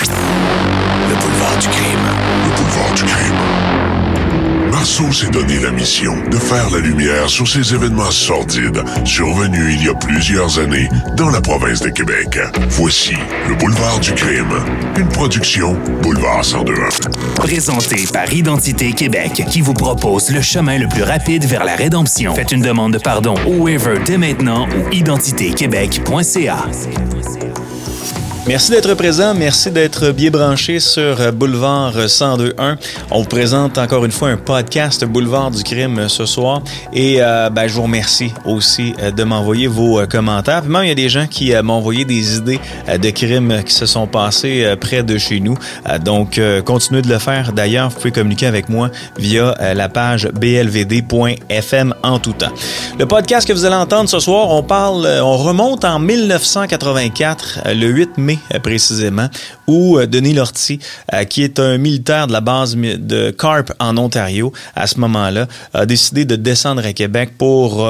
Le boulevard du crime. Le boulevard du crime. Marceau s'est donné la mission de faire la lumière sur ces événements sordides survenus il y a plusieurs années dans la province de Québec. Voici Le boulevard du crime, une production Boulevard 1021. Présenté par Identité Québec, qui vous propose le chemin le plus rapide vers la rédemption. Faites une demande de pardon au waiver dès maintenant ou identitéquebec.ca. Merci d'être présent, merci d'être bien branché sur Boulevard 1021. On vous présente encore une fois un podcast Boulevard du crime ce soir et euh, ben, je vous remercie aussi euh, de m'envoyer vos euh, commentaires. Puis même il y a des gens qui m'ont envoyé des idées de crimes qui se sont passés près de chez nous. donc continuez de le faire. D'ailleurs, vous pouvez communiquer avec moi via la page blvd.fm en tout temps. Le podcast que vous allez entendre ce soir, on parle, on remonte en 1984, le 8 mai euh, précisément, où euh, Denis Lortie, euh, qui est un militaire de la base de Carp en Ontario, à ce moment-là, a décidé de descendre à Québec pour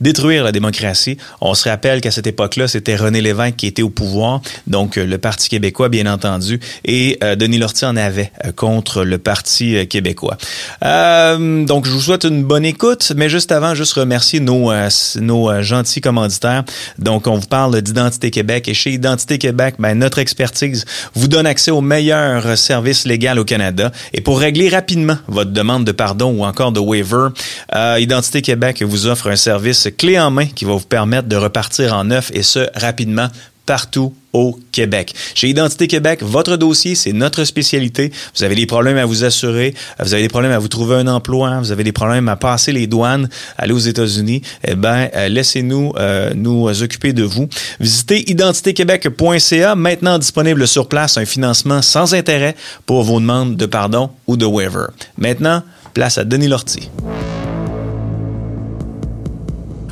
détruire la démocratie. On se rappelle qu'à cette époque-là, c'était René Lévesque qui était au pouvoir, donc le Parti québécois, bien entendu, et Denis Lortie en avait contre le Parti québécois. donc, je vous souhaite une bonne écoute, mais juste avant, juste remercier nos, nos gentils commanditaires. Donc, on vous parle d'Identité Québec et chez Identité Québec, ben, notre expertise vous donne accès au meilleur service légal au Canada. Et pour régler rapidement votre demande de pardon ou encore de waiver, euh, Identité Québec vous offre un service clé en main qui va vous permettre de repartir en neuf et ce rapidement partout au Québec. Chez Identité Québec, votre dossier, c'est notre spécialité. Vous avez des problèmes à vous assurer, vous avez des problèmes à vous trouver un emploi, vous avez des problèmes à passer les douanes, aller aux États-Unis, eh ben euh, laissez-nous euh, nous occuper de vous. Visitez identitéquebec.ca, maintenant disponible sur place un financement sans intérêt pour vos demandes de pardon ou de waiver. Maintenant, place à Denis Lortie.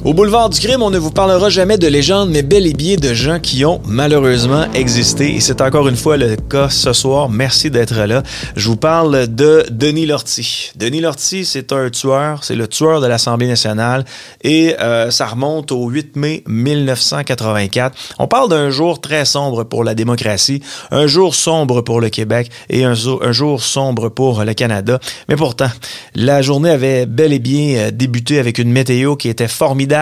Au boulevard du crime, on ne vous parlera jamais de légendes, mais bel et bien de gens qui ont malheureusement existé. Et c'est encore une fois le cas ce soir. Merci d'être là. Je vous parle de Denis Lortie. Denis Lortie, c'est un tueur. C'est le tueur de l'Assemblée nationale. Et euh, ça remonte au 8 mai 1984. On parle d'un jour très sombre pour la démocratie, un jour sombre pour le Québec et un jour, sombre pour le Canada. Mais pourtant, la journée avait bel et bien euh, débuté avec une météo qui était formidable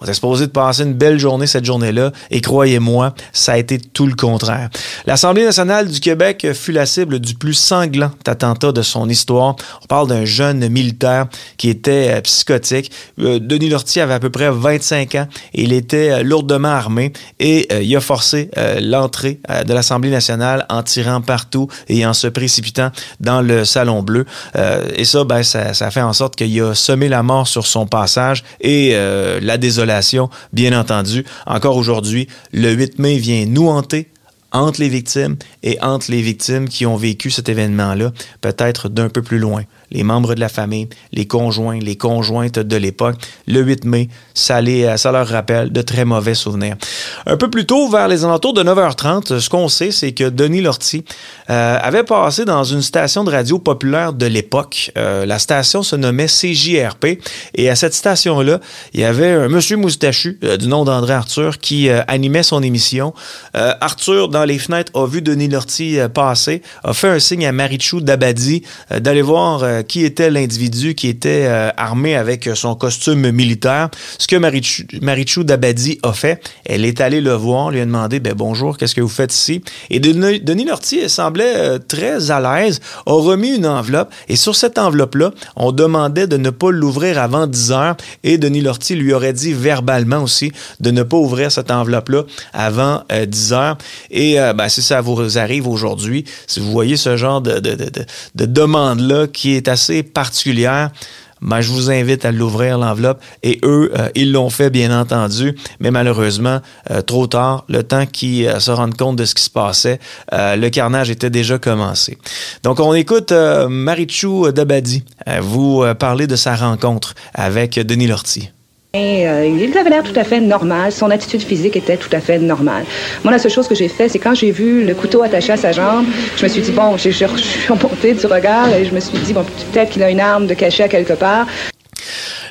on était supposé de passer une belle journée cette journée-là. Et croyez-moi, ça a été tout le contraire. L'Assemblée nationale du Québec fut la cible du plus sanglant attentat de son histoire. On parle d'un jeune militaire qui était euh, psychotique. Euh, Denis Lortie avait à peu près 25 ans et il était euh, lourdement armé et il a forcé l'entrée de l'Assemblée nationale en tirant partout et en se précipitant dans le Salon Bleu. et ça, ben, ça, fait en sorte qu'il a semé la mort sur son passage et euh, la désolation, bien entendu. Encore aujourd'hui, le 8 mai vient nous hanter entre les victimes et entre les victimes qui ont vécu cet événement-là, peut-être d'un peu plus loin les membres de la famille, les conjoints, les conjointes de l'époque. Le 8 mai, ça, euh, ça leur rappelle de très mauvais souvenirs. Un peu plus tôt, vers les alentours de 9h30, ce qu'on sait, c'est que Denis Lortie euh, avait passé dans une station de radio populaire de l'époque. Euh, la station se nommait CJRP et à cette station-là, il y avait un monsieur moustachu du nom d'André Arthur qui animait son émission. Arthur, dans les fenêtres, a vu Denis Lortie passer, a fait un signe à Marichou Dabadi d'aller voir euh, qui était l'individu qui était euh, armé avec son costume militaire. Ce que Marichou, Dabadi a fait, elle est allée le voir, lui a demandé ben, bonjour, qu'est-ce que vous faites ici? Et Denis, Lortie semblait euh, très à l'aise, a remis une enveloppe et sur cette enveloppe-là, on demandait de ne pas l'ouvrir avant 10 heures et Denis Lortie lui aurait dit verbalement aussi de ne pas ouvrir cette enveloppe-là avant 10 heures. Et ben, si ça vous arrive aujourd'hui, si vous voyez ce genre de demande-là qui est assez particulière. Ben, je vous invite à l'ouvrir, l'enveloppe. Et eux, euh, ils l'ont fait, bien entendu, mais malheureusement, euh, trop tard, le temps qu'ils euh, se rendent compte de ce qui se passait, le carnage était déjà commencé. Donc, on écoute Marichou Dabadi vous parler de sa rencontre avec Denis Lortie. Euh, il avait l'air tout à fait normal. Son attitude physique était tout à fait normale. Moi, la seule chose que j'ai fait, c'est quand j'ai vu le couteau attaché à sa jambe, je me suis dit, bon, j'ai remonté du regard et je me suis dit, bon, peut-être qu'il a une arme de cachet à quelque part.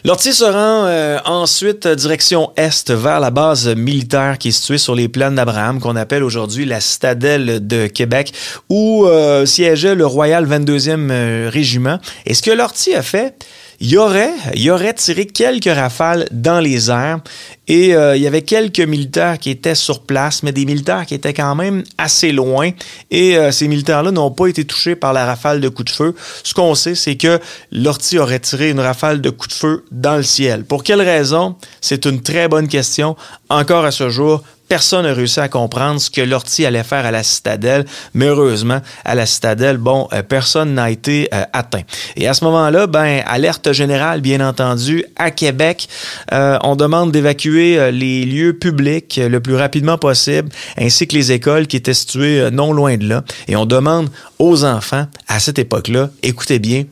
L'Ortier se rend euh, ensuite direction est vers la base militaire qui est située sur les plaines d'Abraham, qu'on appelle aujourd'hui la citadelle de Québec, où euh, siégeait le Royal 22e euh, Régiment. Et ce que l'Ortier a fait, il aurait, aurait tiré quelques rafales dans les airs et euh, il y avait quelques militaires qui étaient sur place, mais des militaires qui étaient quand même assez loin. Et euh, ces militaires-là n'ont pas été touchés par la rafale de coups de feu. Ce qu'on sait, c'est que l'ortie aurait tiré une rafale de coups de feu dans le ciel. Pour quelle raison? C'est une très bonne question. Encore à ce jour, Personne n'a réussi à comprendre ce que l'ortie allait faire à la citadelle, mais heureusement, à la citadelle, bon, euh, personne n'a été euh, atteint. Et à ce moment-là, ben, alerte générale, bien entendu, à Québec. Euh, on demande d'évacuer les lieux publics le plus rapidement possible, ainsi que les écoles qui étaient situées non loin de là. Et on demande aux enfants, à cette époque-là, écoutez bien,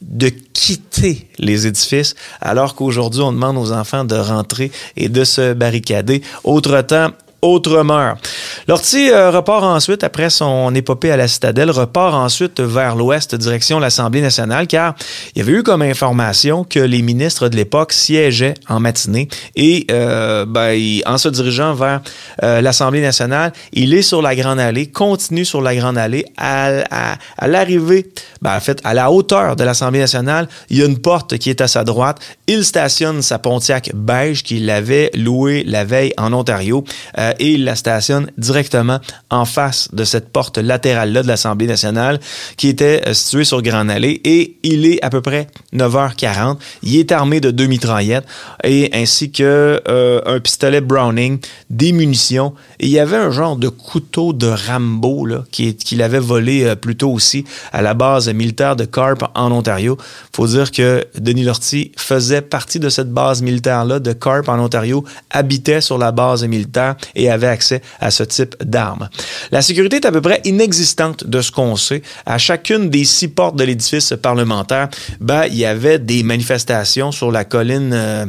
de quitter les édifices, alors qu'aujourd'hui, on demande aux enfants de rentrer et de se barricader. Autre temps, autre meurt. L'Ortie euh, repart ensuite, après son épopée à la citadelle, repart ensuite vers l'ouest, direction l'Assemblée nationale, car il y avait eu comme information que les ministres de l'époque siégeaient en matinée et euh, ben, en se dirigeant vers euh, l'Assemblée nationale, il est sur la Grande Allée, continue sur la Grande Allée. À, à, l'arrivée, ben, en fait, à la hauteur de l'Assemblée nationale, il y a une porte qui est à sa droite. Il stationne sa Pontiac beige qu'il avait louée la veille en Ontario et il la stationne directement en face de cette porte latérale-là de l'Assemblée nationale qui était euh, située sur Grand Allée et il est à peu près 9h40. Il est armé de deux mitraillettes et ainsi que euh, un pistolet Browning, des munitions et il y avait un genre de couteau de Rambo là, qu'il avait volé euh, plus tôt aussi à la base militaire de Carp en Ontario. Faut dire que Denis Lortie faisait partie de cette base militaire-là de Carp en Ontario, habitait sur la base militaire avait accès à ce type d'armes. La sécurité est à peu près inexistante de ce qu'on sait. À chacune des six portes de l'édifice parlementaire, ben, il y avait des manifestations sur la colline, euh,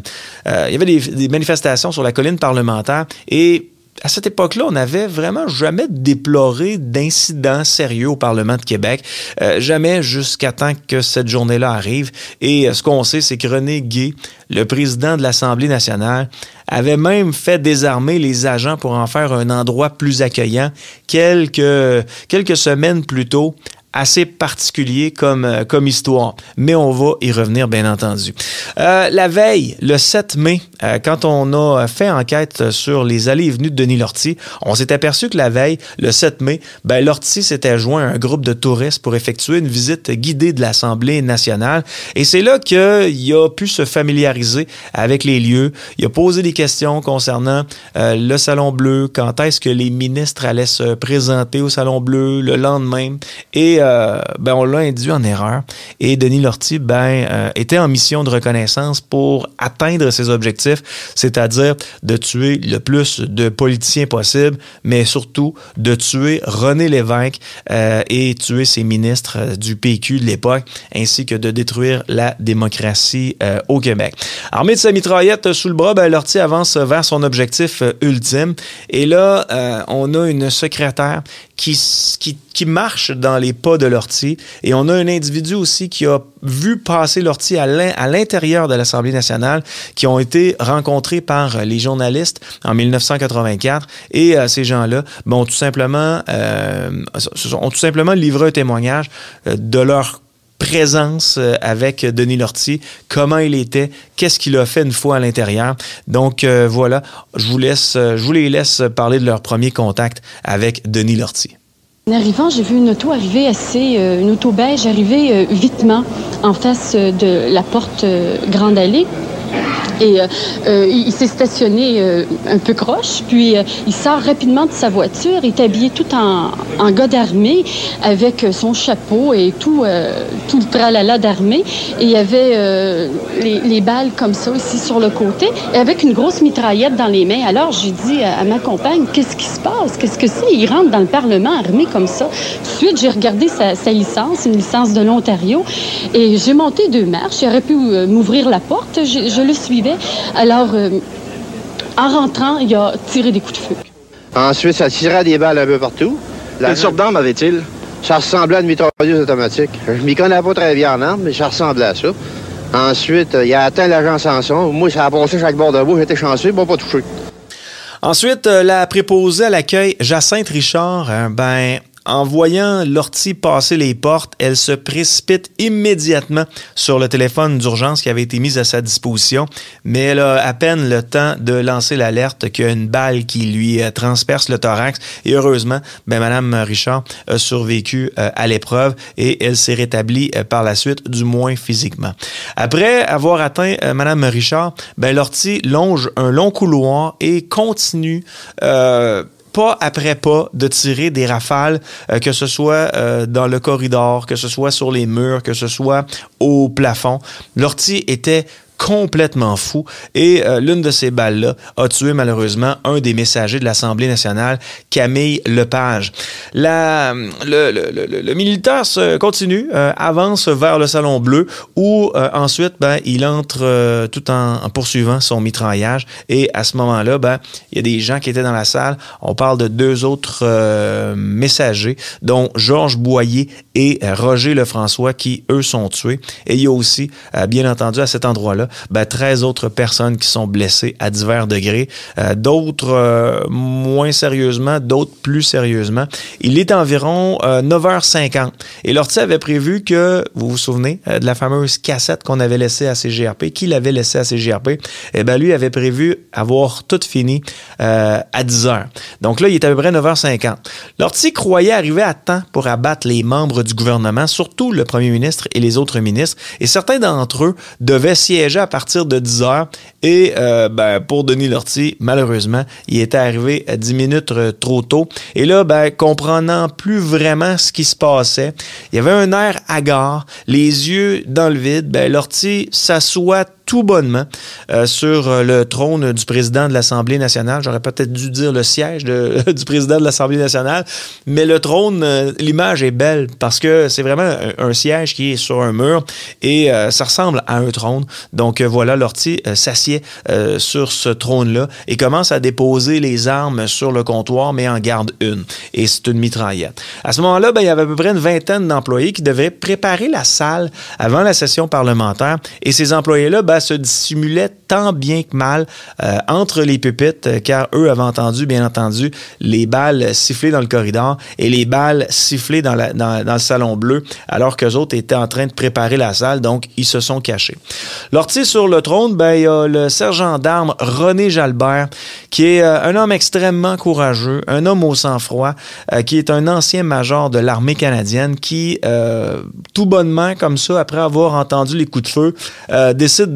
euh, il y avait des manifestations sur la colline parlementaire et à cette époque-là, on n'avait vraiment jamais déploré d'incidents sérieux au Parlement de Québec, euh, jamais jusqu'à temps que cette journée-là arrive. Et euh, ce qu'on sait, c'est que René Gay, le président de l'Assemblée nationale, avait même fait désarmer les agents pour en faire un endroit plus accueillant quelques, quelques semaines plus tôt assez particulier comme, euh, comme histoire, mais on va y revenir bien entendu. Euh, la veille, le 7 mai, euh, quand on a fait enquête sur les allées et venues de Denis Lortie, on s'est aperçu que la veille, le 7 mai, ben, Lortie s'était joint à un groupe de touristes pour effectuer une visite guidée de l'Assemblée nationale. Et c'est là qu'il a pu se familiariser avec les lieux. Il a posé des questions concernant le Salon Bleu, quand est-ce que les ministres allaient se présenter au Salon Bleu le lendemain. Et euh, ben, on l'a induit en erreur. Et Denis Lortie ben, euh, était en mission de reconnaissance pour atteindre ses objectifs, c'est-à-dire de tuer le plus de politiciens possible, mais surtout de tuer René Lévesque euh, et tuer ses ministres du PQ de l'époque, ainsi que de détruire la démocratie au Québec. Armé de sa mitraillette sous le bras, ben, Lortie avance vers son objectif ultime. Et là, on a une secrétaire qui, qui, qui, marche dans les pas de l'ortie. Et on a un individu aussi qui a vu passer l'ortie à l'intérieur de l'Assemblée nationale, qui ont été rencontrés par les journalistes en 1984. Et euh, ces gens-là bon, tout simplement, euh, ont tout simplement livré un témoignage euh, de leur présence euh, avec Denis Lortie, comment il était, qu'est-ce qu'il a fait une fois à l'intérieur. Donc euh, voilà, je vous laisse, euh, je vous les laisse parler de leur premier contact avec Denis Lortie. En arrivant, j'ai vu une auto arriver assez, une auto beige arriver vitement en face de la porte Grande Allée. Et euh, euh, il, s'est stationné euh, un peu croche, puis il sort rapidement de sa voiture, il est habillé tout en, gars d'armée, avec son chapeau et tout, tout le tralala d'armée. Et il y avait les, balles comme ça ici sur le côté, et avec une grosse mitraillette dans les mains. Alors j'ai dit à, ma compagne, qu'est-ce qui se passe? Qu'est-ce que c'est? Il rentre dans le Parlement armé comme ça. Tout de suite, j'ai regardé sa, licence, une licence de l'Ontario, et j'ai monté deux marches. J'aurais pu m'ouvrir la porte. Je, je le suivais alors, euh, en rentrant, il a tiré des coups de feu. Ensuite, ça tirait des balles un peu partout. Quelle sorte d'arme avait-il? Ça ressemblait à une mitrailleuse automatique. Je m'y connais pas très bien en armes, mais ça ressemblait à ça. Ensuite, euh, il a atteint l'agent Sanson. Moi, ça a passé chaque bord de bout. J'étais chanceux, bon, pas touché. Ensuite, euh, la préposée à l'accueil, Jacinthe Richard, ben, en voyant Lortie passer les portes, elle se précipite immédiatement sur le téléphone d'urgence qui avait été mis à sa disposition, mais elle a à peine le temps de lancer l'alerte qu'il y a une balle qui lui euh, transperce le thorax. Et heureusement, ben, Madame Richard a survécu euh, à l'épreuve et elle s'est rétablie euh, par la suite, du moins physiquement. Après avoir atteint Madame Richard, ben, Lortie longe un long couloir et continue pas après pas de tirer des rafales, euh, que ce soit euh, dans le corridor, que ce soit sur les murs, que ce soit au plafond. L'ortie était complètement fou et euh, l'une de ces balles-là a tué malheureusement un des messagers de l'Assemblée nationale, Camille Lepage. La, le, le, le, le militaire se continue, euh, avance vers le Salon Bleu où euh, ensuite ben, il entre euh, tout en, poursuivant son mitraillage et à ce moment-là, ben, il y a des gens qui étaient dans la salle. On parle de deux autres euh, messagers, dont Georges Boyer et euh, Roger Lefrançois qui, eux, sont tués. Et il y a aussi, euh, bien entendu, à cet endroit-là, ben, 13 autres personnes qui sont blessées à divers degrés. Euh, d'autres euh, moins sérieusement, d'autres plus sérieusement. Il est environ euh, 9h50. Et Lortie avait prévu que, vous vous souvenez, euh, de la fameuse cassette qu'on avait laissée à CGRP, qu'il avait laissée à CGRP, eh ben lui avait prévu avoir tout fini euh, à 10h. Donc là, il est à peu près 9h50. Lortie croyait arriver à temps pour abattre les membres du gouvernement, surtout le premier ministre et les autres ministres, et certains d'entre eux devaient siéger à partir de 10h. Et euh, ben, pour Denis Lortie, malheureusement, il était arrivé à 10 minutes euh, trop tôt. Et là, ben, comprenant plus vraiment ce qui se passait, il y avait un air hagard, les yeux dans le vide. Ben, Lortie s'assoit tout bonnement euh, sur euh, le trône du président de l'Assemblée nationale. J'aurais peut-être dû dire le siège de- du président de l'Assemblée nationale, mais le trône, euh, l'image est belle parce que c'est vraiment un, siège qui est sur un mur et euh, ça ressemble à un trône. Donc voilà, Lortie s'assied sur ce trône-là et commence à déposer les armes sur le comptoir, mais en garde une. Et c'est une mitraillette. À ce moment-là, ben, il y avait à peu près une vingtaine d'employés qui devaient préparer la salle avant la session parlementaire. Et ces employés-là ben, se dissimulaient tant bien que mal euh, entre les pupitres, euh, car eux avaient entendu, bien entendu, les balles siffler dans le corridor et les balles siffler dans, dans- le salon bleu, alors qu'eux autres étaient en train de préparer la salle, donc ils se sont cachés. Lortie sur le trône, ben, il y a le sergent d'armes René Jalbert, qui est euh, un homme extrêmement courageux, un homme au sang-froid, qui est un ancien major de l'armée canadienne, qui, tout bonnement, comme ça, après avoir entendu les coups de feu, décide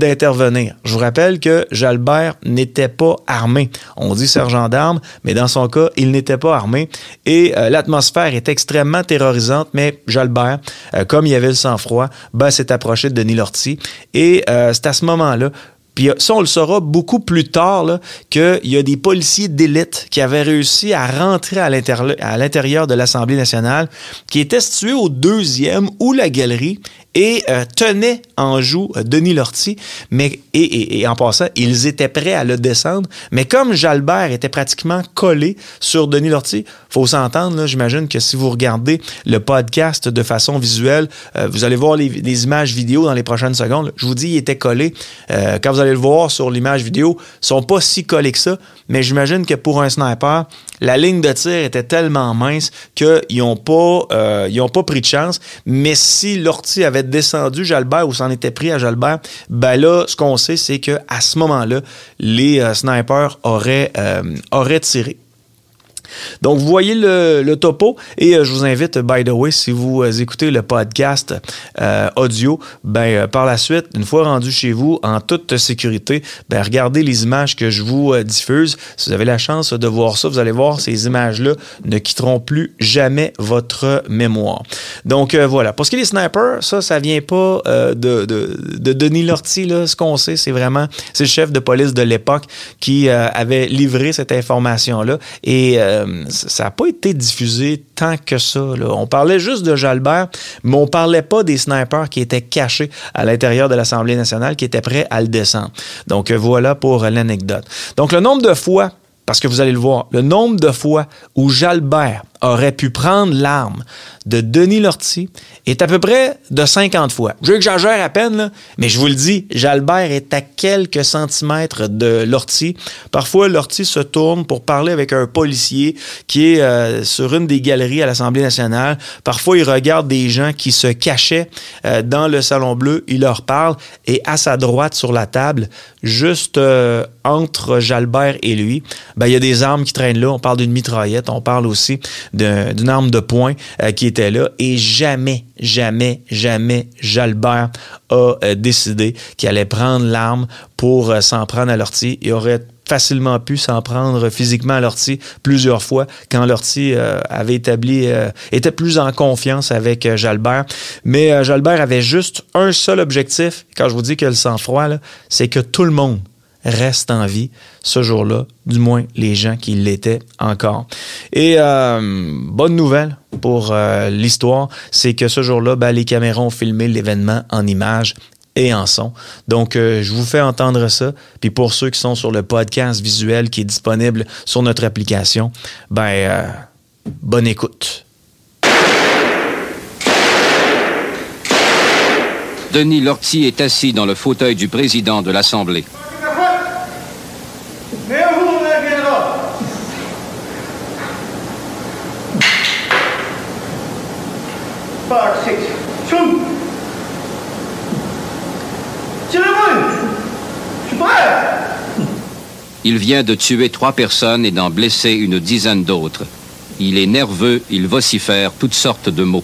Je vous rappelle que Jalbert n'était pas armé. On dit sergent d'armes, mais dans son cas, il n'était pas armé. Et euh, l'atmosphère est extrêmement terrorisante, mais Jalbert, euh, comme il avait le sang-froid, ben, s'est approché de Denis Lortie. Et euh, c'est à ce moment-là puis ça, on le saura beaucoup plus tard, qu'il y a des policiers d'élite qui avaient réussi à rentrer à l'intérieur de l'Assemblée nationale, qui étaient situés au deuxième ou la galerie et euh, tenaient en joue euh, Denis Lortie. Mais, et, en passant, ils étaient prêts à le descendre. Mais comme Jalbert était pratiquement collé sur Denis Lortie, faut s'entendre, j'imagine que si vous regardez le podcast de façon visuelle, euh, vous allez voir les, les images vidéo dans les prochaines secondes. Je vous dis, il était collé. Euh, quand vous allez le voir sur l'image vidéo, ils sont pas si collés que ça, mais j'imagine que pour un sniper, la ligne de tir était tellement mince qu'ils n'ont pas, euh, ils pas pris de chance. Mais si l'ortie avait descendu Jalbert ou s'en était pris à Jalbert, ben là, ce qu'on sait, c'est qu'à ce moment-là, les euh, snipers auraient, euh, auraient tiré. Donc, vous voyez le, le topo et euh, je vous invite, by the way, si vous euh, écoutez le podcast euh, audio, ben, euh, par la suite, une fois rendu chez vous, en toute sécurité, ben, regardez les images que je vous diffuse. Si vous avez la chance de voir ça, vous allez voir, ces images-là ne quitteront plus jamais votre mémoire. Donc, voilà. Pour ce qui est des snipers, ça, ça vient pas de, de, de Denis Lortie, là. Ce qu'on sait, c'est vraiment, c'est le chef de police de l'époque qui avait livré cette information-là et euh, ça n'a pas été diffusé tant que ça. On parlait juste de Jalbert, mais on parlait pas des snipers qui étaient cachés à l'intérieur de l'Assemblée nationale, qui étaient prêts à le descendre. Donc euh, voilà pour l'anecdote. Donc le nombre de fois parce que vous allez le voir, le nombre de fois où Jalbert aurait pu prendre l'arme de Denis Lortie est à peu près de 50 fois. J'exagère à peine, là, mais je vous le dis, Jalbert est à quelques centimètres de Lortie. Parfois, Lortie se tourne pour parler avec un policier qui est euh, sur une des galeries à l'Assemblée nationale. Parfois, il regarde des gens qui se cachaient euh, dans le Salon Bleu. Il leur parle et à sa droite sur la table, juste euh, entre Jalbert et lui, ben, il y a des armes qui traînent là. On parle d'une mitraillette, on parle aussi d'une arme de poing euh, qui était là. Et jamais, jamais, jamais Jalbert a euh, décidé qu'il allait prendre l'arme pour euh, s'en prendre à l'ortie. Il aurait facilement pu s'en prendre physiquement à Lortie plusieurs fois quand Lortie avait établi, était plus en confiance avec Jalbert. Mais Jalbert avait juste un seul objectif. Quand je vous dis que le sang-froid, c'est que tout le monde reste en vie ce jour-là, du moins les gens qui l'étaient encore. Et euh, bonne nouvelle pour euh, l'histoire, c'est que ce jour-là, ben, les caméras ont filmé l'événement en images et en son. Donc, euh, je vous fais entendre ça. Puis pour ceux qui sont sur le podcast visuel qui est disponible sur notre application, ben, bonne écoute. Denis Lortie est assis dans le fauteuil du président de l'Assemblée. Il vient de tuer trois personnes et d'en blesser une dizaine d'autres. Il est nerveux, il vocifère toutes sortes de mots.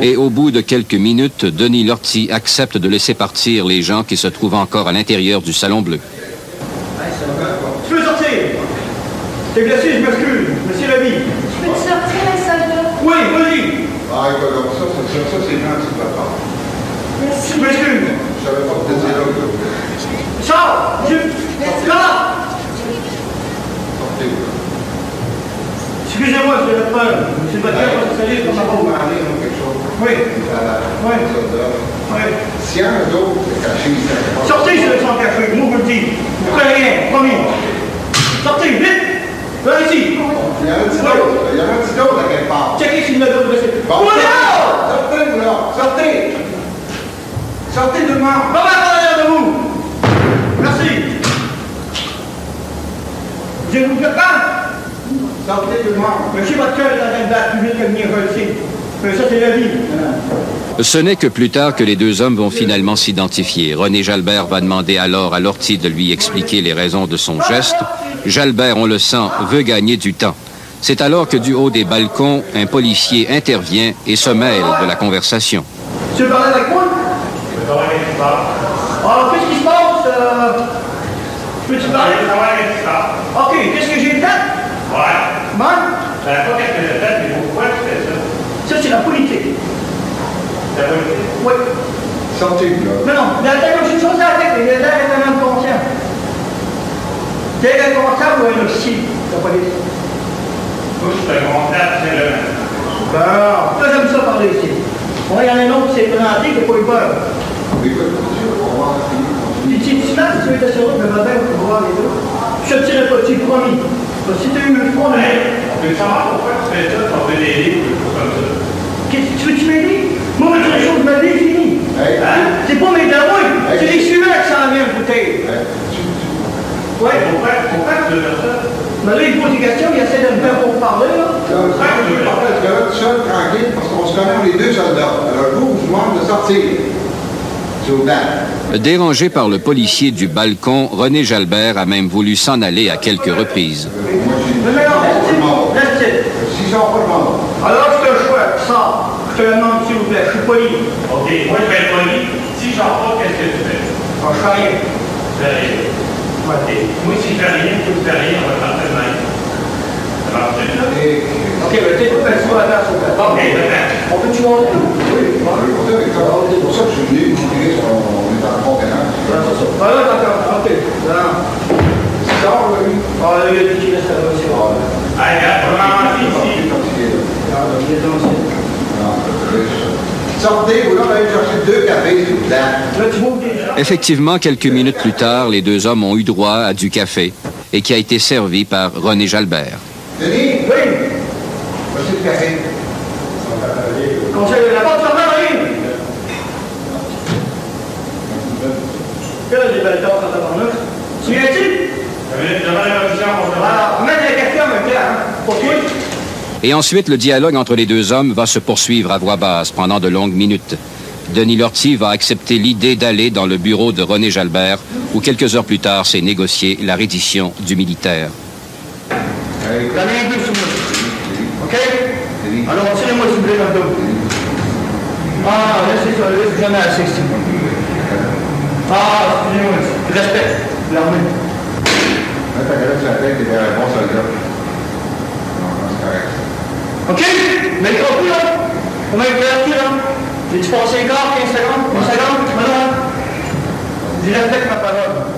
Et au bout de quelques minutes, Denis Lortie accepte de laisser partir les gens qui se trouvent encore à l'intérieur du Salon Bleu. Tu veux sortir? T'es glacé, je m'excuse. Monsieur Lévy. Je peux te sortir la salle Oui, vas-y. Ah, écoute, donc ça, ça, ça c'est gentil part. Merci. Je m'excuse. Je savais pas que t'étais là. Sors Je... Là Sortez, là. Excusez-moi, je vais le se salir comme chose. Oui. Oui. Oui. Si un autre est caché Sortez, café. Nous, vous le. Vous prenez rien, promis. Sortez, vite. Ici petit autre. Il y a un petit autre à quelque part. Checkez si vous l'avez redressé. Bon, Oula sortez, là. Sortez. Sortez de moi. Pas mal en arrière de vous. Merci. Je vous prépare. Sortez de moi. Monsieur votre cœur est en train de battre plus vite que venir ici. Mais ça, c'est la vie. Ce n'est que plus tard que les deux hommes vont finalement s'identifier. René Jalbert va demander alors à Lortie de lui expliquer les raisons de son geste. Jalbert, on le sent, veut gagner du temps. C'est alors que du haut des balcons, un policier intervient et se mêle de la conversation. Tu veux parler avec moi? Alors, qu'est-ce qui se passe? Euh... Peux-tu parler? OK, qu'est-ce que j'ai fait? Ouais. Comment? Je savais pas qu'est-ce que j'ai fait, mais pourquoi tu fais ça? Ça, c'est la politique. La politique. Oui. Sortez, là. Mais non, mais attends, j'ai une chose à dire, mais l'air est un homme conscient. T'es responsable ou un de la police? Moi, je suis un comptable, c'est le même. Bon, ça, j'aime ça parler ici. Moi, il y en a un autre qui s'est présenté qui n'a pas eu peur. Écoute, tu étais sur route, mais ma belle, pour voir les deux. Je te tirerai pas dessus, promis. Si tu as eu une fois, mais. On peut savoir pourquoi tu fais ça, tu veux des livres, comme ça. Qu'est-ce que tu veux que tu m'aides? Je les choses, est finie. Hein? C'est pas mes dents, c'est les suivants qui s'en viennent, bouteille. Ça? Mais là, il pose des questions, il essaie de me faire pour parler, là. Pourquoi tu veux faire ça? Tu seul, tranquille, parce qu'on se connaît, on est deux soldats. Alors, vous, je vous demande de sortir. S'il vous plaît. Dérangé par le policier du balcon, René Jalbert a même voulu s'en aller à quelques reprises. Mais le demande, s'il vous plaît, je suis poli. OK, moi, je vais être poli. Si j'en pas, qu'est-ce que tu fais? Ah, je fais rien. Je fais rien. OK. Moi, si je fais rien, tu ne fais rien, on va partir de même. Ça marche bien, ça? OK, mais t'es pas tu vas là, s'il vous plaît. OK, d'accord. On peut-tu monter? Oui, C'est pour ça que je suis venu vous dire qu'on est en conférence. Voilà, d'accord, OK. C'est ça, oui. Ah, il y a. Ah, on ici. Ah, il est dans le Effectivement, quelques minutes plus tard, les deux hommes ont eu droit à du café et qui a été servi par René Jalbert. Conseil de la porte, fermée, Marine. Quelle est les belles tortes en tabarnak? Tu viens-tu? Devant la commission, on se Alors, mettre les questions en même temps, hein? Pour toi? Et ensuite, le dialogue entre les deux hommes va se poursuivre à voix basse pendant de longues minutes. Denis Lortie va accepter l'idée d'aller dans le bureau de René Jalbert, où quelques heures plus tard s'est négocié la reddition du militaire. Donnez un peu sur moi. OK? Alors, tirez-moi s'il vous plaît dans le dos. Ah, laissez ça, laissez jamais assez, s'il vous plaît. Ah, excusez-moi, respect, l'armée. Mets ta galette sur la tête et t'es un bon soldat. Non, non, c'est correct. OK? Mais le compris, là? Comment il fait là? J'ai-tu passé le quart, 15 secondes? 15 secondes? Maintenant? Je respecte ma parole.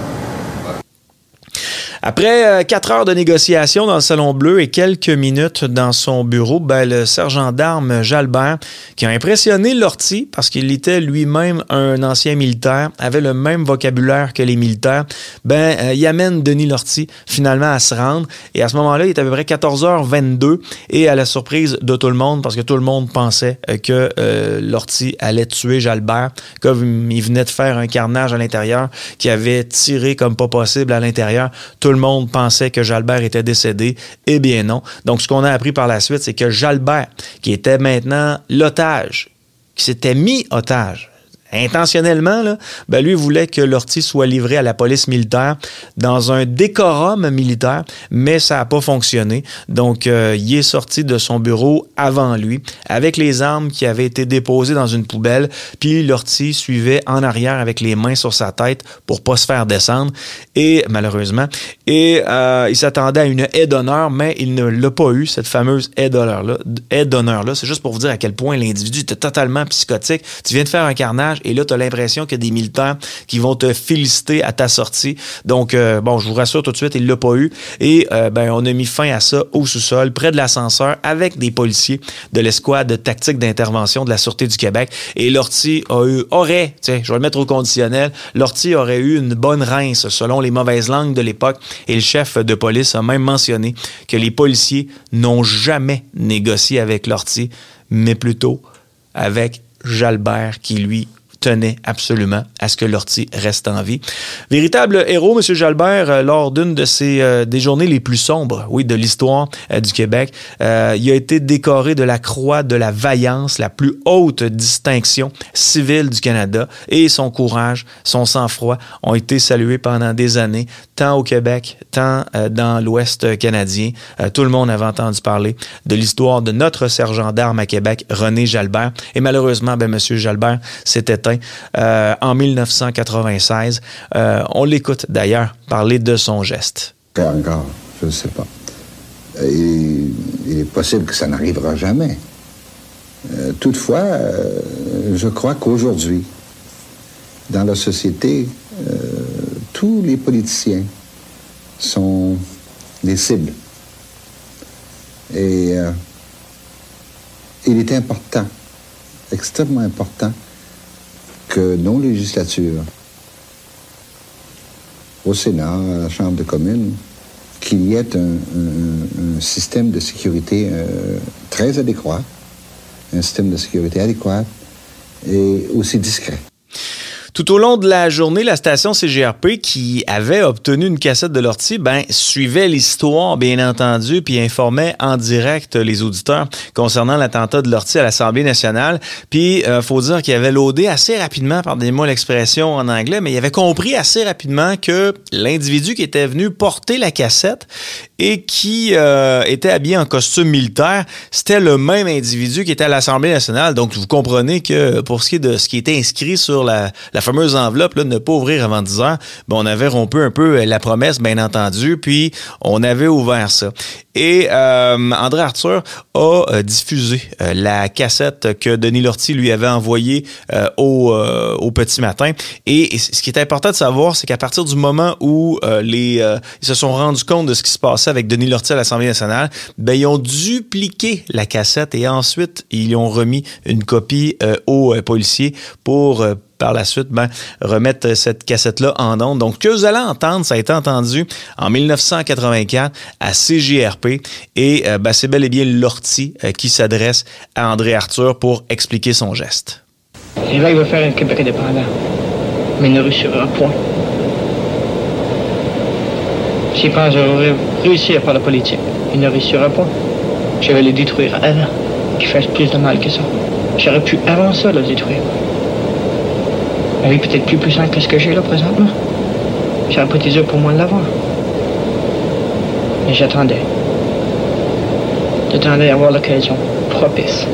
Après euh, quatre heures de négociation dans le Salon Bleu et quelques minutes dans son bureau, ben, le sergent d'armes Jalbert, qui a impressionné Lortie parce qu'il était lui-même un ancien militaire, avait le même vocabulaire que les militaires, ben, euh, il amène Denis Lortie finalement à se rendre. Et à ce moment-là, il est à peu près 14h22 et à la surprise de tout le monde, parce que tout le monde pensait euh, que euh, Lortie allait tuer Jalbert, comme il venait de faire un carnage à l'intérieur, qui avait tiré comme pas possible à l'intérieur. Le monde pensait que Jalbert était décédé. Eh bien non. Donc, ce qu'on a appris par la suite, c'est que Jalbert, qui était maintenant l'otage, qui s'était mis otage, intentionnellement, là, ben lui voulait que Lortie soit livré à la police militaire dans un décorum militaire, mais ça n'a pas fonctionné. Donc, euh, il est sorti de son bureau avant lui, avec les armes qui avaient été déposées dans une poubelle, puis Lortie suivait en arrière avec les mains sur sa tête pour pas se faire descendre, et malheureusement, et euh, il s'attendait à une aide d'honneur, mais il ne l'a pas eu, cette fameuse aide. Aide d'honneur-là, c'est juste pour vous dire à quel point l'individu était totalement psychotique. Tu viens de faire un carnage, et là, tu as l'impression qu'il y a des militaires qui vont te féliciter à ta sortie. Donc, euh, bon, je vous rassure tout de suite, il l'a pas eu. Et euh, ben, on a mis fin à ça au sous-sol, près de l'ascenseur, avec des policiers de l'escouade tactique d'intervention de la Sûreté du Québec. Et Lortie a eu, aurait, tiens, je vais le mettre au conditionnel, Lortie aurait eu une bonne rince selon les mauvaises langues de l'époque. Et le chef de police a même mentionné que les policiers n'ont jamais négocié avec Lortie, mais plutôt avec Jalbert qui, lui, tenait absolument à ce que Lortie reste en vie. Véritable héros, M. Jalbert, euh, lors d'une de ses euh, des journées les plus sombres, oui, de l'histoire euh, du Québec, euh, il a été décoré de la Croix de la Vaillance, la plus haute distinction civile du Canada, et son courage, son sang-froid ont été salués pendant des années, tant au Québec, tant euh, dans l'Ouest canadien. Tout le monde avait entendu parler de l'histoire de notre sergent d'armes à Québec, René Jalbert, et malheureusement, ben, M. Jalbert euh, en 1996. Euh, on l'écoute d'ailleurs parler de son geste. Encore, je ne sais pas. Il, est possible que ça n'arrivera jamais. Euh, toutefois, je crois qu'aujourd'hui, dans la société, tous les politiciens sont des cibles. Et il est important, extrêmement important, que nos législatures au Sénat, à la Chambre de communes, qu'il y ait un, système de sécurité euh, très adéquat, un système de sécurité adéquat et aussi discret. Tout au long de la journée, la station CGRP, qui avait obtenu une cassette de l'ortie, ben, suivait l'histoire, bien entendu, puis informait en direct les auditeurs concernant l'attentat de l'ortie à l'Assemblée nationale. Puis, euh, faut dire qu'il avait laudé assez rapidement, pardonnez-moi l'expression en anglais, mais il avait compris assez rapidement que l'individu qui était venu porter la cassette et qui euh, était habillé en costume militaire, c'était le même individu qui était à l'Assemblée nationale. Donc, vous comprenez que pour ce qui est de ce qui était inscrit sur la, la fameuse enveloppe, là, de ne pas ouvrir avant 10 heures, ben, on avait rompu un peu la promesse, bien entendu, puis on avait ouvert ça. Et euh, André Arthur a euh, diffusé euh, la cassette que Denis Lortie lui avait envoyée euh, au, euh, au petit matin. Et, ce qui est important de savoir, c'est qu'à partir du moment où euh, les, euh, ils se sont rendus compte de ce qui se passait avec Denis Lortie à l'Assemblée nationale, ben, ils ont dupliqué la cassette et ensuite ils ont remis une copie euh, aux euh, policiers pour euh, par la suite ben, remettre cette cassette-là en ondes. Donc, que vous allez entendre, ça a été entendu en 1984 à CJRP et euh, ben, c'est bel et bien Lortie euh, qui s'adresse à André Arthur pour expliquer son geste. L'évêque veut faire un Québec indépendant, mais il ne réussira point. S'il pense réussir par la politique, il ne réussira point. Je vais le détruire avant qu'il fasse plus de mal que ça. J'aurais pu avant ça le détruire. La vie peut-être plus puissante que ce que j'ai là présentement. J'aurais pas été pour moi de l'avoir. Mais j'attendais. J'attendais à avoir l'occasion propice.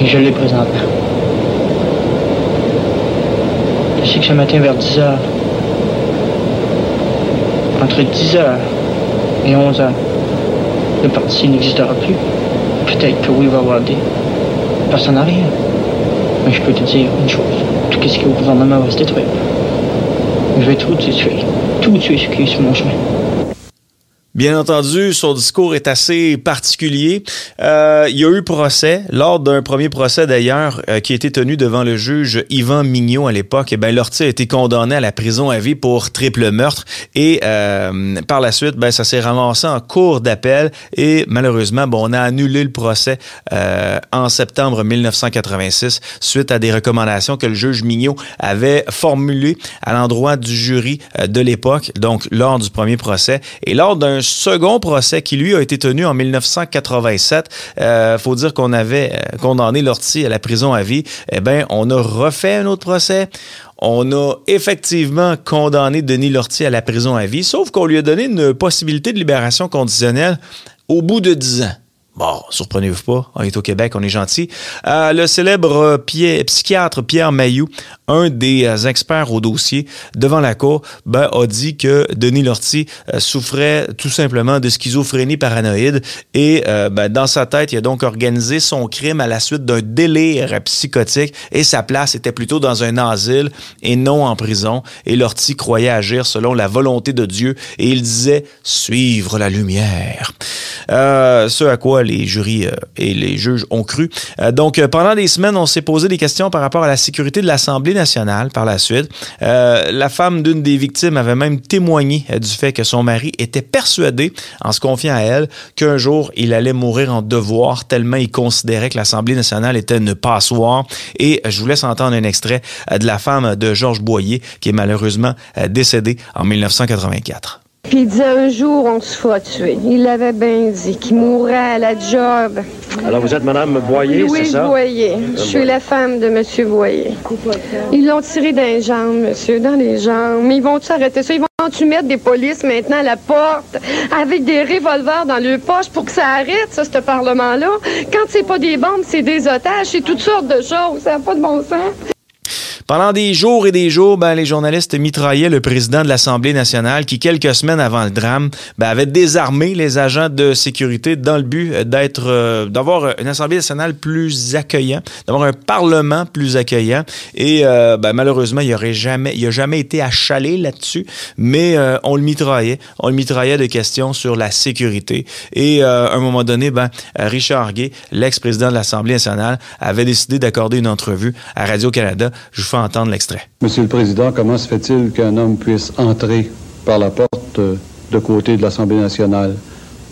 Et je l'ai présentement. Je sais que ce matin vers 10 heures, entre 10 heures et 11 heures, le parti n'existera plus. Peut-être que oui, il va y avoir des personnes à rien. Mais je peux te dire une chose. Tout ce qui est au gouvernement va se détruire. Je vais tout tuer. Tout tuer ce qui est sur mon chemin. Bien entendu, son discours est assez particulier. Euh, il y a eu procès, lors d'un premier procès d'ailleurs, euh, qui a été tenu devant le juge Yvan Mignot à l'époque. Et ben, Lortie a été condamné à la prison à vie pour triple meurtre. Et euh, par la suite, ben, ça s'est ramassé en cours d'appel. Et malheureusement, bon, on a annulé le procès en septembre 1986 suite à des recommandations que le juge Mignot avait formulées à l'endroit du jury de l'époque, donc lors du premier procès. Et lors d'un second procès qui, lui, a été tenu en 1987. Euh, faut dire qu'on avait euh, condamné Lortie à la prison à vie. Eh bien, on a refait un autre procès. On a effectivement condamné Denis Lortie à la prison à vie, sauf qu'on lui a donné une possibilité de libération conditionnelle au bout de 10 ans. Bon, surprenez-vous pas, on est au Québec, on est gentil. Euh, le célèbre euh, psychiatre Pierre Mailloux, un des euh, experts au dossier devant la cour, ben, a dit que Denis Lortie souffrait tout simplement de schizophrénie paranoïde et ben, dans sa tête, il a donc organisé son crime à la suite d'un délire psychotique et sa place était plutôt dans un asile et non en prison. Et Lortie croyait agir selon la volonté de Dieu et il disait suivre la lumière. Ce à quoi les jurys euh, et les juges ont cru. Euh, donc, euh, pendant des semaines, on s'est posé des questions par rapport à la sécurité de l'Assemblée nationale par la suite. La femme d'une des victimes avait même témoigné du fait que son mari était persuadé, en se confiant à elle, qu'un jour, il allait mourir en devoir, tellement il considérait que l'Assemblée nationale était une passoire. Et je vous laisse entendre un extrait de la femme de Georges Boyer, qui est malheureusement décédée en 1984. Puis il disait un jour, on se fera tuer. Il l'avait bien dit, qu'il mourrait à la job. Alors, vous êtes Madame Boyer, c'est ça? Boyer. Je suis la femme de Monsieur Boyer. Ils l'ont tiré dans les jambes, monsieur, dans les jambes. Mais ils vont-tu arrêter ça? Ils vont-tu mettre des polices maintenant à la porte avec des revolvers dans leur poche pour que ça arrête, ça, ce Parlement-là? Quand c'est pas des bombes, c'est des otages, c'est toutes sortes de choses. Ça n'a pas de bon sens. Pendant des jours et des jours, ben, les journalistes mitraillaient le président de l'Assemblée nationale qui, quelques semaines avant le drame, ben, avait désarmé les agents de sécurité dans le but d'être, euh, d'avoir une Assemblée nationale plus accueillante, d'avoir un Parlement plus accueillant. Et euh, ben, malheureusement, il n'y jamais, a jamais été achalé là-dessus, mais euh, on le mitraillait. On le mitraillait de questions sur la sécurité. Et euh, à un moment donné, ben, Richard Gay, l'ex-président de l'Assemblée nationale, avait décidé d'accorder une entrevue à Radio-Canada. Entendre l'extrait. Monsieur le Président, comment se fait-il qu'un homme puisse entrer par la porte euh, de côté de l'Assemblée nationale,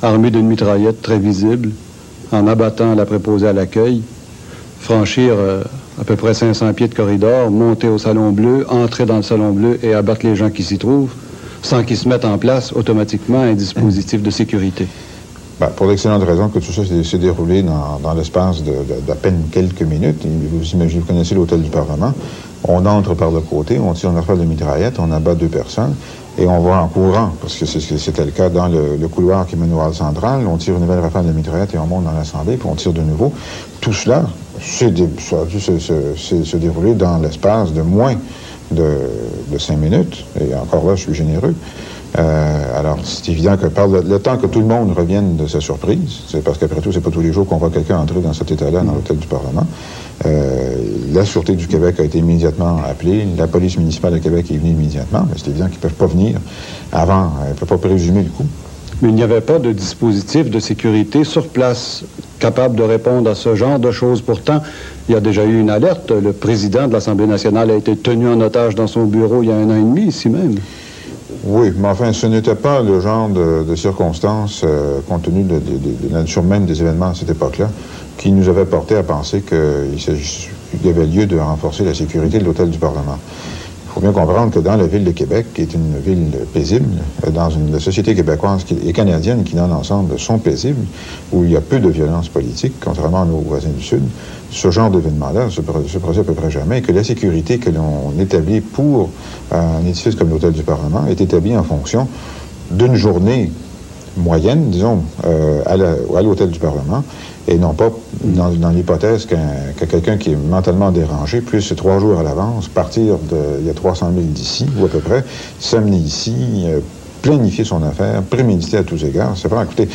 armé d'une mitraillette très visible, en abattant la préposée à l'accueil, franchir euh, à peu près 500 pieds de corridor, monter au Salon Bleu, entrer dans le Salon Bleu et abattre les gens qui s'y trouvent, sans qu'ils se mettent en place automatiquement un dispositif de sécurité? Ben, pour l'excellente raison que tout ça s'est déroulé dans, dans l'espace d'à peine quelques minutes. Vous imaginez, vous connaissez l'hôtel du Parlement. On entre par le côté, on tire une rafale de mitraillette, on abat deux personnes et on va en courant, parce que c'était le cas dans le, couloir qui mène au hall central. On tire une nouvelle rafale de mitraillette et on monte dans l'Assemblée, puis on tire de nouveau. Tout cela s'est déroulé dans l'espace de moins de, de cinq minutes. Et encore là, je suis généreux. Euh, alors, c'est évident que par le, temps que tout le monde revienne de sa surprise, c'est parce qu'après tout, c'est pas tous les jours qu'on voit quelqu'un entrer dans cet état-là dans l'hôtel du Parlement. Euh, la Sûreté du Québec a été immédiatement appelée, la police municipale de Québec est venue immédiatement, mais c'est évident qu'ils ne peuvent pas venir avant, ils ne peuvent pas présumer le coup. Mais il n'y avait pas de dispositif de sécurité sur place capable de répondre à ce genre de choses. Pourtant, il y a déjà eu une alerte. Le président de l'Assemblée nationale a été tenu en otage dans son bureau il y a un an et demi, ici même. Oui, mais enfin, ce n'était pas le genre de, circonstances, euh, compte tenu de, la nature même des événements à cette époque-là, qui nous avait porté à penser qu'il y avait lieu de renforcer la sécurité de l'hôtel du Parlement. Il faut bien comprendre que dans la ville de Québec, qui est une ville paisible, euh, dans une société québécoise et canadienne qui, dans l'ensemble, sont paisibles, où il y a peu de violence politique, contrairement à nos voisins du Sud, ce genre d'événement-là se, se, produit à peu près jamais, et que la sécurité que l'on établit pour un édifice comme l'Hôtel du Parlement est établie en fonction d'une journée moyenne, disons, euh, à l'Hôtel du Parlement, et non pas dans, l'hypothèse que quelqu'un qui est mentalement dérangé puisse, trois jours à l'avance, partir de, il y a 300 000 d'ici, ou à peu près, s'amener ici, euh, planifier son affaire, préméditer à tous égards. C'est vrai, écoutez,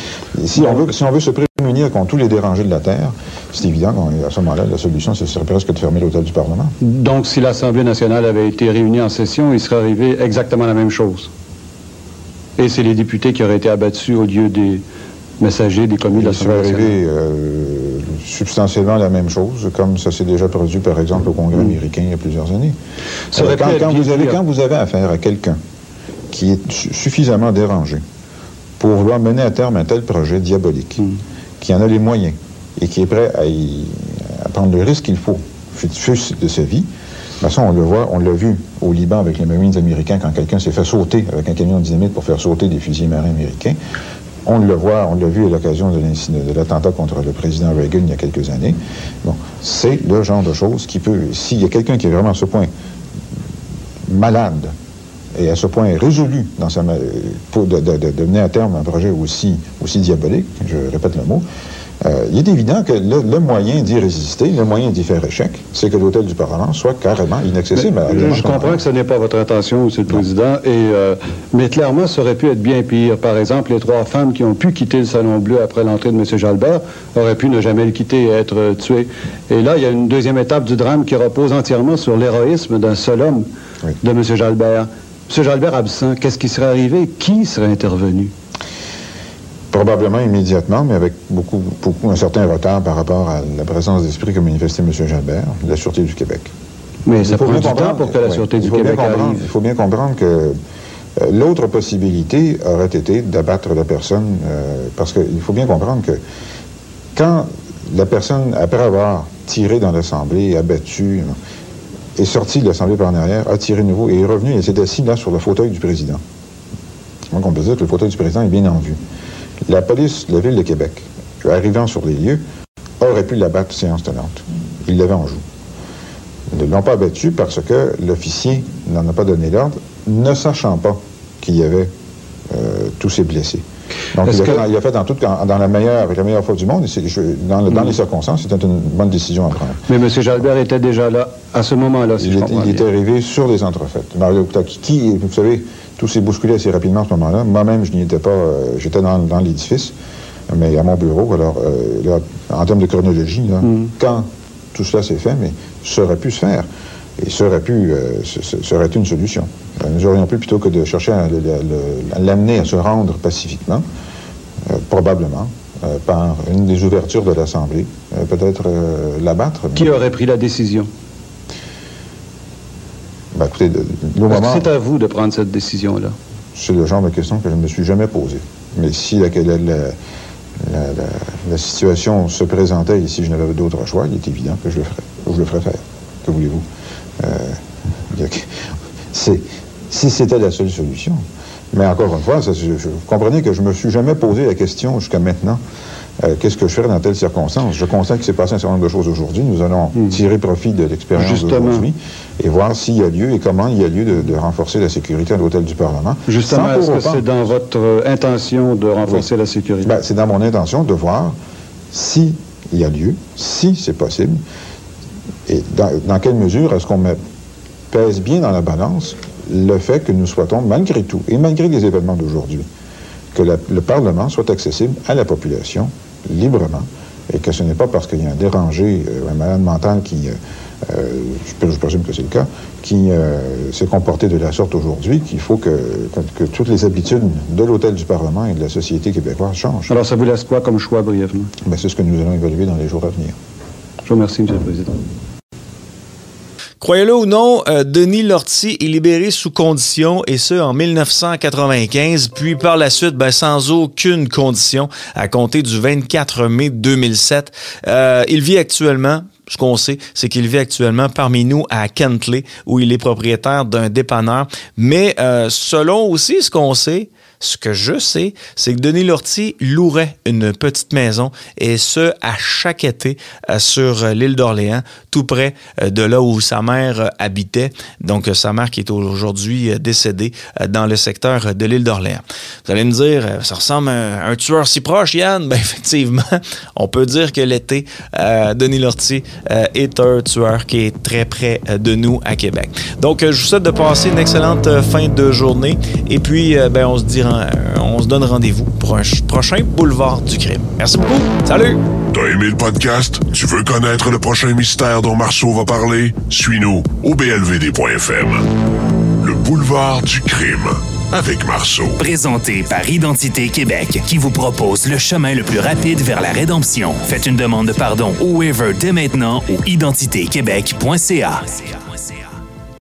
si on, veut, si on veut se prémunir contre tous les dérangés de la Terre, c'est évident qu'à ce moment-là, la solution, ce serait presque de fermer l'hôtel du Parlement. Donc, si l'Assemblée nationale avait été réunie en session, il serait arrivé exactement la même chose. Et c'est les députés qui auraient été abattus au lieu des messagers des communes de l'Assemblée arrivé euh, substantiellement la même chose, comme ça s'est déjà produit, par exemple, au Congrès mm. américain il y a plusieurs années. Euh, quand, vous avez, quand vous avez affaire à quelqu'un qui est suffisamment dérangé pour vouloir mener à terme un tel projet diabolique, mm. qui en a les moyens et qui est prêt à, prendre le risque qu'il faut, fût de sa vie, de toute façon, on le voit, on l'a vu au Liban avec les Marines américains quand quelqu'un s'est fait sauter avec un camion de dynamite pour faire sauter des fusils marins américains. On le voit, on l'a vu à l'occasion de l'attentat contre le président Reagan il y a quelques années. Bon, c'est le genre de choses qui peut, s'il y a quelqu'un qui est vraiment à ce point malade et à ce point résolu dans sa, pour de, mener à terme un projet aussi diabolique, je répète le mot, euh, il est évident que le, moyen d'y résister, le moyen d'y faire échec, c'est que l'hôtel du Parlement soit carrément inaccessible. je comprends que ce n'est pas votre intention, Monsieur le Président, et, euh, mais clairement, ça aurait pu être bien pire. Par exemple, les trois femmes qui ont pu quitter le Salon Bleu après l'entrée de M. Jalbert auraient pu ne jamais le quitter et être euh, tuées. Et là, il y a une deuxième étape du drame qui repose entièrement sur l'héroïsme d'un seul homme, de M. Jalbert. M. Jalbert absent, qu'est-ce qui serait arrivé? Qui serait intervenu? Probablement immédiatement, mais avec beaucoup, beaucoup, un certain retard par rapport à la présence d'esprit que manifestait M. Jalbert, la Sûreté du Québec. Mais ça prend du temps pour que la Sûreté du Québec arrive. Il faut bien comprendre que euh, l'autre possibilité aurait été d'abattre la personne, euh, parce qu'il faut bien comprendre que quand la personne, après avoir tiré dans l'Assemblée, abattu, est sortie de l'Assemblée par en arrière, a tiré de nouveau et est revenu et s'est assis là sur le fauteuil du président. Donc on peut dire que le fauteuil du président est bien en vue. La police de la Ville de Québec, arrivant sur les lieux, aurait pu l'abattre séance tenante. Ils l'avaient en joue. Ils ne l'ont pas abattu parce que l'officier n'en a pas donné l'ordre, ne sachant pas qu'il y avait euh, tous ces blessés. Donc, il a, fait, il a, fait, dans, toute, dans la meilleure, avec la meilleure foi du monde, dans, dans mm. les circonstances, c'était une bonne décision à prendre. Mais M. Jalbert était déjà là, à ce moment-là, si il, je était, il était arrivé sur les entrefaites. Mario qui, vous savez, tout s'est bousculé assez rapidement à ce moment-là. Moi-même, je n'y étais pas, euh, j'étais dans, l'édifice, mais à mon bureau. Alors, euh, en termes de chronologie, mm. quand tout cela s'est fait, mais ça aurait pu se faire. Et ça aurait pu, euh, ça aurait été une solution. nous aurions pu, plutôt que de chercher à, l'amener à se rendre pacifiquement, probablement, par une des ouvertures de l'Assemblée, peut-être l'abattre. Qui aurait pris la décision? Ben, écoutez. C'est à vous de prendre cette décision-là? C'est le genre de question que je ne me suis jamais posée. Mais si la, la- la- la- la- la situation se présentait et si je n'avais d'autre choix, il est évident que je le ferais. Je le ferais faire. Que voulez-vous? Euh, si c'était la seule solution. Mais encore une fois, ça, je, je- vous comprenez que je ne me suis jamais posé la question jusqu'à maintenant. euh, Qu'est-ce que je ferais dans telle circonstance? Je constate qu'il s'est passé un certain nombre de choses aujourd'hui. Nous allons tirer profit de l'expérience d'aujourd'hui et voir s'il y a lieu et comment il y a lieu de, de renforcer la sécurité à l'hôtel du Parlement. Justement, est-ce que c'est dans votre euh, intention de renforcer la sécurité? Ben, c'est dans mon intention de voir s'il y a lieu, si c'est possible, et dans, dans quelle mesure est-ce qu'on pèse bien dans la balance le fait que nous souhaitons, malgré tout, et malgré les événements d'aujourd'hui, que la- le Parlement soit accessible à la population librement, et que ce n'est pas parce qu'il y a un dérangé, euh, un malade mental qui, euh, euh, je, je présume que c'est le cas, qui euh, s'est comporté de la sorte aujourd'hui, qu'il faut que, que- que toutes les habitudes de l'hôtel du Parlement et de la société québécoise changent. Alors, ça vous laisse quoi comme choix brièvement? Ben, c'est ce que nous allons évaluer dans les jours à venir. Je vous remercie, M. le Président. Croyez-le ou non, euh, Denis Lortie est libéré sous condition, et ce, en 1995, puis par la suite, ben, sans aucune condition, à compter du 24 mai 2007. Euh, il vit actuellement ce qu'on sait, c'est qu'il vit actuellement parmi nous à Kentley, où il est propriétaire d'un dépanneur. Mais euh, selon aussi ce qu'on sait, ce que je sais, c'est que Denis Lortie louerait une petite maison, et ce, à chaque été, euh, sur euh, l'île d'Orléans, tout près euh, de là où sa mère habitait. Donc, sa mère qui est aujourd'hui décédée dans le secteur de l'île d'Orléans. Vous allez me dire, ça ressemble à un, tueur si proche, Yann? Ben, effectivement, on peut dire que l'été, Denis Lortie est un tueur qui est très près de nous à Québec. Donc, je vous souhaite de passer une excellente fin de journée. Et puis, ben, on se dira, on se donne rendez-vous pour un ch- prochain boulevard du crime. Merci beaucoup. Salut! T'as aimé le podcast? Tu veux connaître le prochain mystère dont Marceau va parler? Suis-nous au blvd.fm. Le boulevard du crime avec Marceau. Présenté par Identité Québec, qui vous propose le chemin le plus rapide vers la rédemption. Faites une demande de pardon au waiver dès maintenant au identitéquebec.ca.